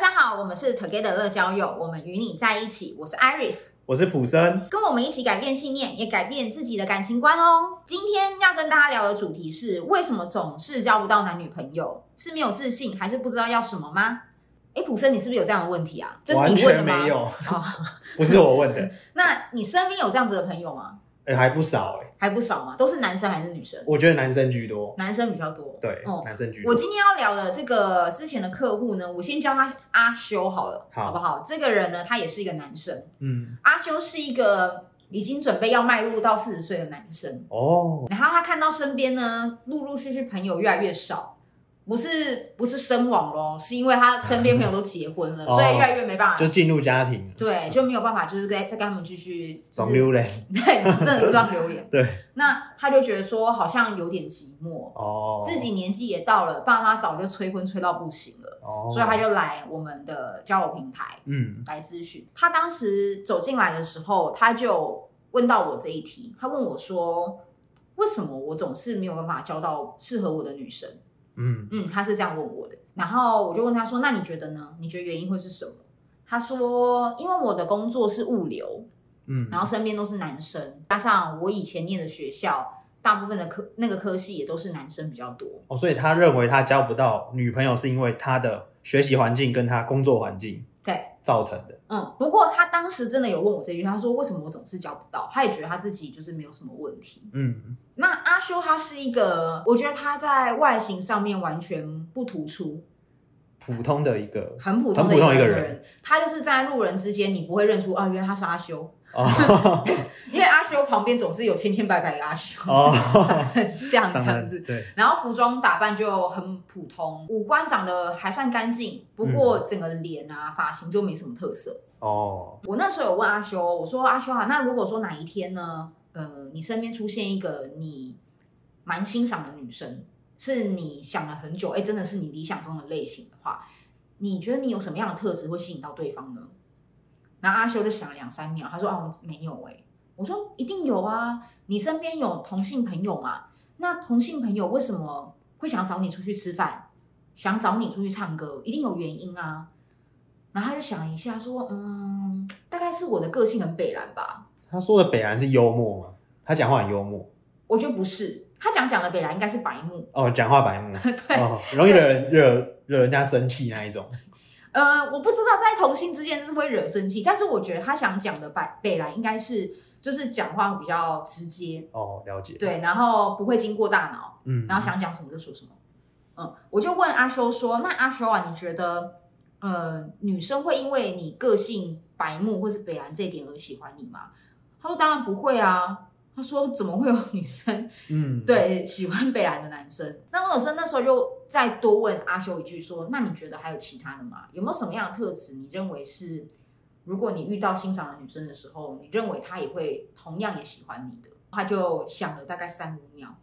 大家好，我们是 Together 乐交友，我们与你在一起。我是 Iris，我是普森，跟我们一起改变信念，也改变自己的感情观哦。今天要跟大家聊的主题是：为什么总是交不到男女朋友？是没有自信，还是不知道要什么吗？哎，普森，你是不是有这样的问题啊？这是你问的吗？有，哦、不是我问的。那你身边有这样子的朋友吗？哎，还不少哎，还不少嘛？都是男生还是女生？我觉得男生居多，男生比较多。对，哦、男生居多。我今天要聊的这个之前的客户呢，我先叫他阿修好了，好，好不好？这个人呢，他也是一个男生。嗯，阿修是一个已经准备要迈入到四十岁的男生哦。然后他看到身边呢，陆陆续续朋友越来越少。不是不是身亡咯，是因为他身边朋友都结婚了，所以越来越没办法，就进入家庭，对，就没有办法，就是再再跟他们继续装流连，对，真的是让流连。对，那他就觉得说好像有点寂寞哦，自己年纪也到了，爸妈早就催婚催到不行了哦，所以他就来我们的交友平台，嗯，来咨询。他当时走进来的时候，他就问到我这一题，他问我说，为什么我总是没有办法交到适合我的女生？嗯嗯，他是这样问我的，然后我就问他说：“那你觉得呢？你觉得原因会是什么？”他说：“因为我的工作是物流，嗯，然后身边都是男生，加上我以前念的学校，大部分的科那个科系也都是男生比较多哦，所以他认为他交不到女朋友是因为他的学习环境跟他工作环境。”对，造成的。嗯，不过他当时真的有问我这句，他说为什么我总是交不到？他也觉得他自己就是没有什么问题。嗯，那阿修他是一个，我觉得他在外形上面完全不突出，普通的一个，很普通的一个人。他就是在路人之间，你不会认出啊，原来他是阿修。哦，因为阿修旁边总是有千千百百的阿修，哦，长得很像这样子。对，然后服装打扮就很普通，五官长得还算干净，不过整个脸啊发型就没什么特色。哦，我那时候有问阿修，我说阿修啊，那如果说哪一天呢，呃，你身边出现一个你蛮欣赏的女生，是你想了很久，哎，真的是你理想中的类型的话，你觉得你有什么样的特质会吸引到对方呢？然后阿修就想了两三秒，他说：“哦，没有诶。”我说：“一定有啊，你身边有同性朋友嘛？那同性朋友为什么会想要找你出去吃饭，想找你出去唱歌？一定有原因啊。”然后他就想了一下，说：“嗯，大概是我的个性很北蓝吧。”他说的北蓝是幽默吗？他讲话很幽默。我觉得不是，他讲讲的北来应该是白目。哦，讲话白目，对，哦，容易惹人惹惹人家生气那一种。呃，我不知道在同性之间是会惹生气，但是我觉得他想讲的北北来应该是就是讲话比较直接。哦，了解。对，然后不会经过大脑，嗯，然后想讲什么就说什么，嗯，我就问阿修说，那阿修啊，你觉得呃女生会因为你个性白目或是北蓝这一点而喜欢你吗？他说当然不会啊。他说：“怎么会有女生，嗯，对，喜欢北蓝的男生？那我有时候那时候又再多问阿修一句说，说那你觉得还有其他的吗？有没有什么样的特质？你认为是，如果你遇到欣赏的女生的时候，你认为她也会同样也喜欢你的？”他就想了大概三五秒，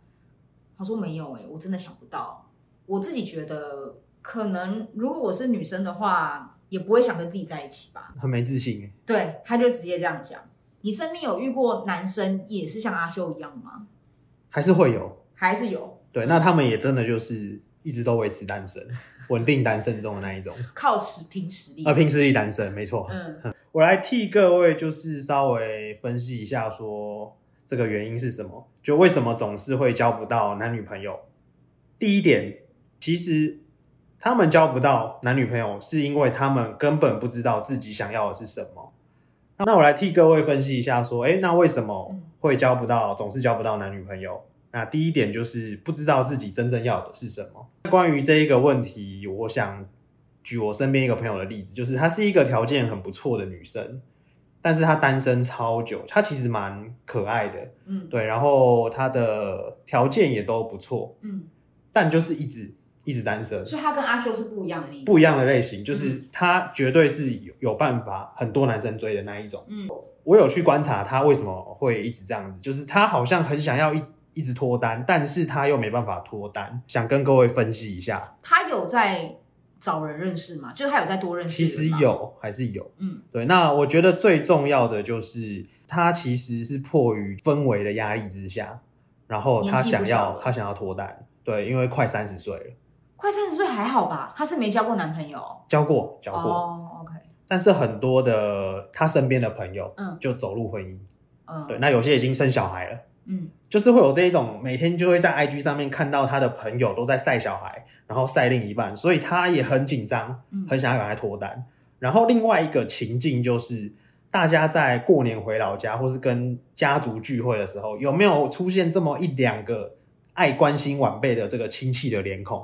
他说：“没有，哎，我真的想不到。我自己觉得，可能如果我是女生的话，也不会想跟自己在一起吧，很没自信。”对，他就直接这样讲。你身边有遇过男生也是像阿修一样吗？还是会有？还是有？对，那他们也真的就是一直都维持单身，稳定单身中的那一种，靠实拼实力。呃，拼实力单身，没错。嗯，我来替各位就是稍微分析一下，说这个原因是什么？就为什么总是会交不到男女朋友？第一点，其实他们交不到男女朋友，是因为他们根本不知道自己想要的是什么。那我来替各位分析一下，说，诶，那为什么会交不到，总是交不到男女朋友？那第一点就是不知道自己真正要的是什么。关于这一个问题，我想举我身边一个朋友的例子，就是她是一个条件很不错的女生，但是她单身超久，她其实蛮可爱的，嗯，对，然后她的条件也都不错，嗯，但就是一直。一直单身，所以他跟阿修是不一样的例子，不一样的类型，就是他绝对是有有办法很多男生追的那一种。嗯，我有去观察他为什么会一直这样子，就是他好像很想要一一直脱单，但是他又没办法脱单，想跟各位分析一下。他有在找人认识吗？就是他有在多认识？其实有，还是有。嗯，对。那我觉得最重要的就是他其实是迫于氛围的压力之下，然后他想要他想要脱单。对，因为快三十岁了。快三十岁还好吧？他是没交过男朋友？交过，交过。哦，OK。但是很多的他身边的朋友，嗯，就走入婚姻。嗯，对，那有些已经生小孩了。嗯，就是会有这一种每天就会在 IG 上面看到他的朋友都在晒小孩，然后晒另一半，所以他也很紧张，很想要赶快脱单。然后另外一个情境就是，大家在过年回老家或是跟家族聚会的时候，有没有出现这么一两个爱关心晚辈的这个亲戚的脸孔？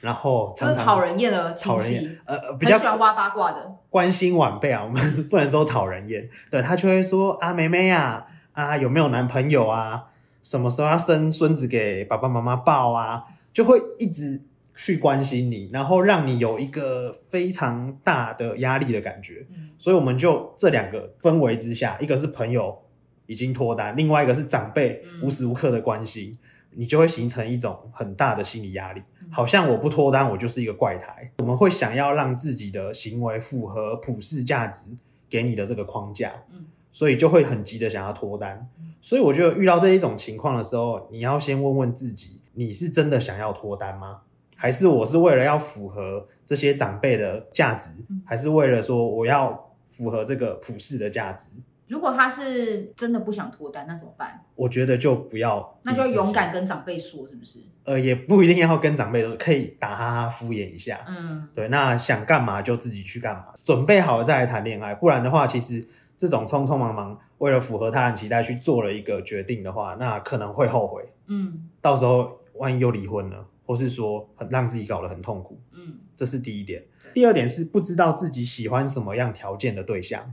然后常常就是讨人厌的亲戚，呃，比较喜欢挖八卦的，关心晚辈啊，我们是不能说讨人厌，对，他就会说啊，妹妹啊。啊，有没有男朋友啊？什么时候要生孙子给爸爸妈妈抱啊？就会一直去关心你，然后让你有一个非常大的压力的感觉。嗯，所以我们就这两个氛围之下，一个是朋友已经脱单，另外一个是长辈无时无刻的关心，嗯，你就会形成一种很大的心理压力，好像我不脱单，我就是一个怪胎。我们会想要让自己的行为符合普世价值给你的这个框架。嗯。所以就会很急的想要脱单，所以我觉得遇到这一种情况的时候，你要先问问自己，你是真的想要脱单吗？还是我是为了要符合这些长辈的价值，还是为了说我要符合这个普世的价值？如果他是真的不想脱单，那怎么办？我觉得就不要，那就勇敢跟长辈说，是不是？呃，也不一定要跟长辈说，可以打哈哈敷衍一下。嗯，对，那想干嘛就自己去干嘛，准备好了再来谈恋爱，不然的话，其实。这种匆匆忙忙为了符合他人期待去做了一个决定的话，那可能会后悔。嗯，到时候万一又离婚了，或是说很让自己搞得很痛苦。嗯，这是第一点。第二点是不知道自己喜欢什么样条件的对象。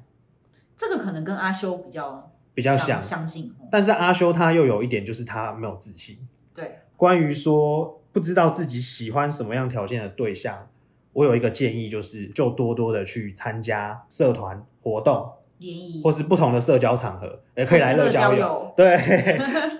这个可能跟阿修比较比较像相近，但是阿修他又有一点就是他没有自信。对，关于说不知道自己喜欢什么样条件的对象，我有一个建议，就是就多多的去参加社团活动。或是不同的社交场合，也可以来乐交友。对，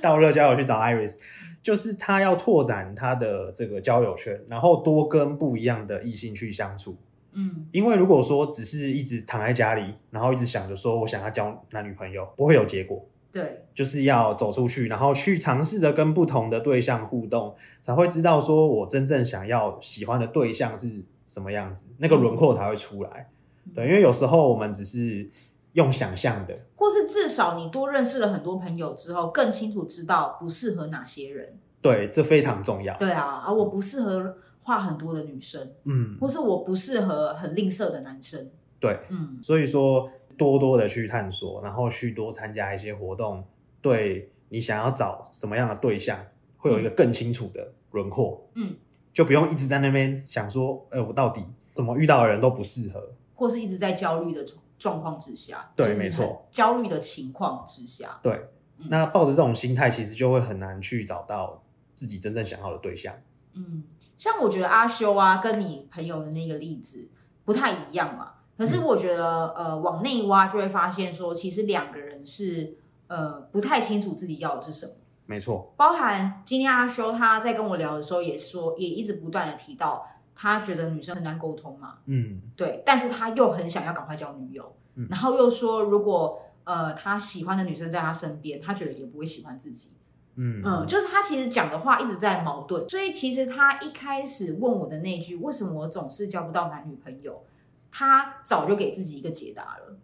到乐交友去找 Iris，就是他要拓展他的这个交友圈，然后多跟不一样的异性去相处。嗯，因为如果说只是一直躺在家里，然后一直想着说我想要交男女朋友，不会有结果。对，就是要走出去，然后去尝试着跟不同的对象互动，才会知道说我真正想要喜欢的对象是什么样子，那个轮廓才会出来。嗯。对，因为有时候我们只是。用想象的，或是至少你多认识了很多朋友之后，更清楚知道不适合哪些人。对，这非常重要。对啊，啊我不适合话很多的女生，嗯，或是我不适合很吝啬的男生。对，嗯，所以说多多的去探索，然后去多参加一些活动，对你想要找什么样的对象，会有一个更清楚的轮廓。嗯，就不用一直在那边想说，哎、欸，我到底怎么遇到的人都不适合，或是一直在焦虑的状况之下，对，没错，焦虑的情况之下，对，嗯、那抱着这种心态，其实就会很难去找到自己真正想要的对象。嗯，像我觉得阿修啊，跟你朋友的那个例子不太一样嘛。可是我觉得，嗯、呃，往内挖就会发现说，其实两个人是呃不太清楚自己要的是什么。没错，包含今天阿修他在跟我聊的时候，也说，也一直不断的提到。他觉得女生很难沟通嘛，嗯，对，但是他又很想要赶快交女友，嗯，然后又说如果呃他喜欢的女生在他身边，他觉得也不会喜欢自己，嗯。嗯，就是他其实讲的话一直在矛盾，所以其实他一开始问我的那句为什么我总是交不到男女朋友，他早就给自己一个解答了，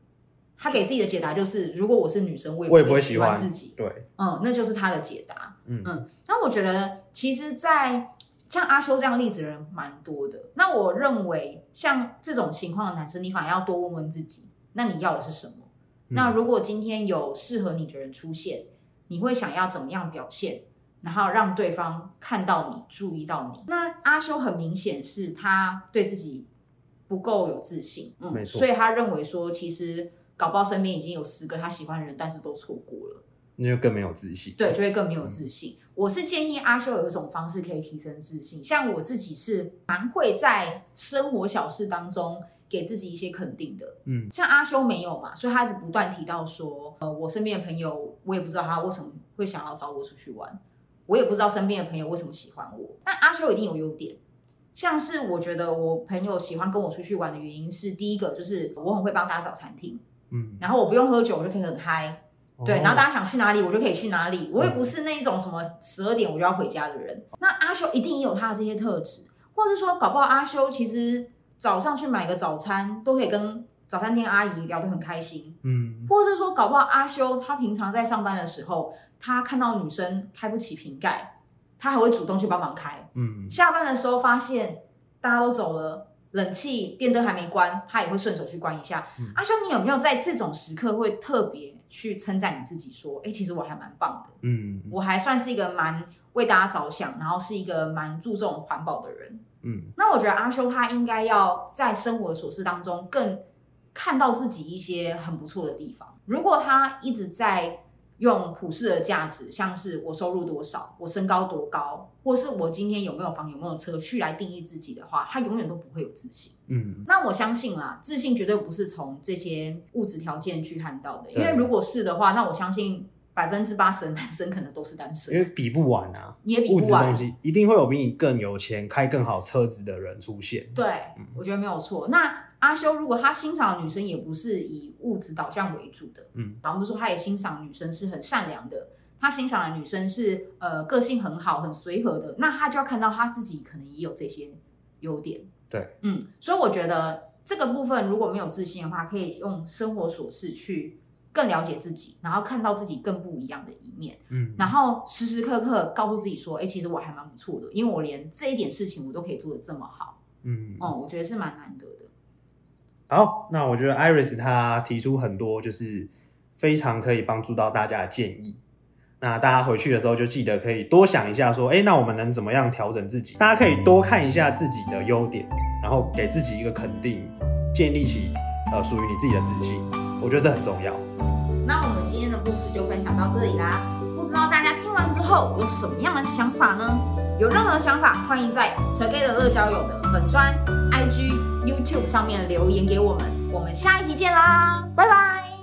他给自己的解答就是如果我是女生，我也不会喜欢自己，对，嗯，那就是他的解答，嗯。嗯，那我觉得其实，在像阿修这样例子的人蛮多的，那我认为像这种情况的男生，你反而要多问问自己，那你要的是什么？嗯、那如果今天有适合你的人出现，你会想要怎么样表现，然后让对方看到你、注意到你？那阿修很明显是他对自己不够有自信，嗯，没错，所以他认为说，其实搞不好身边已经有十个他喜欢的人，但是都错过了。那就更没有自信，对，就会更没有自信。嗯、我是建议阿修有一种方式可以提升自信，像我自己是蛮会在生活小事当中给自己一些肯定的。嗯，像阿修没有嘛，所以他一直不断提到说，呃，我身边的朋友，我也不知道他为什么会想要找我出去玩，我也不知道身边的朋友为什么喜欢我。但阿修一定有优点，像是我觉得我朋友喜欢跟我出去玩的原因是，第一个就是我很会帮大家找餐厅，嗯，然后我不用喝酒，我就可以很嗨。对，然后大家想去哪里，我就可以去哪里。我也不是那一种什么十二点我就要回家的人。那阿修一定也有他的这些特质，或者说搞不好阿修其实早上去买个早餐都可以跟早餐店阿姨聊得很开心，嗯，或者是说搞不好阿修他平常在上班的时候，他看到女生开不起瓶盖，他还会主动去帮忙开，嗯，下班的时候发现大家都走了。冷气电灯还没关，他也会顺手去关一下。嗯、阿修，你有没有在这种时刻会特别去称赞你自己，说：“哎、欸，其实我还蛮棒的，嗯，我还算是一个蛮为大家着想，然后是一个蛮注重环保的人。”嗯，那我觉得阿修他应该要在生活的琐事当中更看到自己一些很不错的地方。如果他一直在。用普世的价值，像是我收入多少，我身高多高，或是我今天有没有房有没有车，去来定义自己的话，他永远都不会有自信。嗯，那我相信啦，自信绝对不是从这些物质条件去看到的，因为如果是的话，那我相信百分之八十的 男生可能都是单身，因为比不完啊，也比不完，东西一定会有比你更有钱、开更好车子的人出现。对，嗯、我觉得没有错。那。阿修，如果他欣赏的女生也不是以物质导向为主的，嗯，比方说他也欣赏女生是很善良的，他欣赏的女生是呃个性很好、很随和的，那他就要看到他自己可能也有这些优点，对，嗯，所以我觉得这个部分如果没有自信的话，可以用生活琐事去更了解自己，然后看到自己更不一样的一面，嗯，然后时时刻刻告诉自己说，哎，其实我还蛮不错的，因为我连这一点事情我都可以做的这么好，嗯，哦、嗯，我觉得是蛮难得的。好，那我觉得 Iris 他提出很多就是非常可以帮助到大家的建议。那大家回去的时候就记得可以多想一下，说，哎，那我们能怎么样调整自己？大家可以多看一下自己的优点，然后给自己一个肯定，建立起呃属于你自己的自信。我觉得这很重要。那我们今天的故事就分享到这里啦。不知道大家听完之后有什么样的想法呢？有任何想法，欢迎在 t o g e t 乐交友的粉专、IG、YouTube 上面留言给我们。我们下一集见啦，拜拜。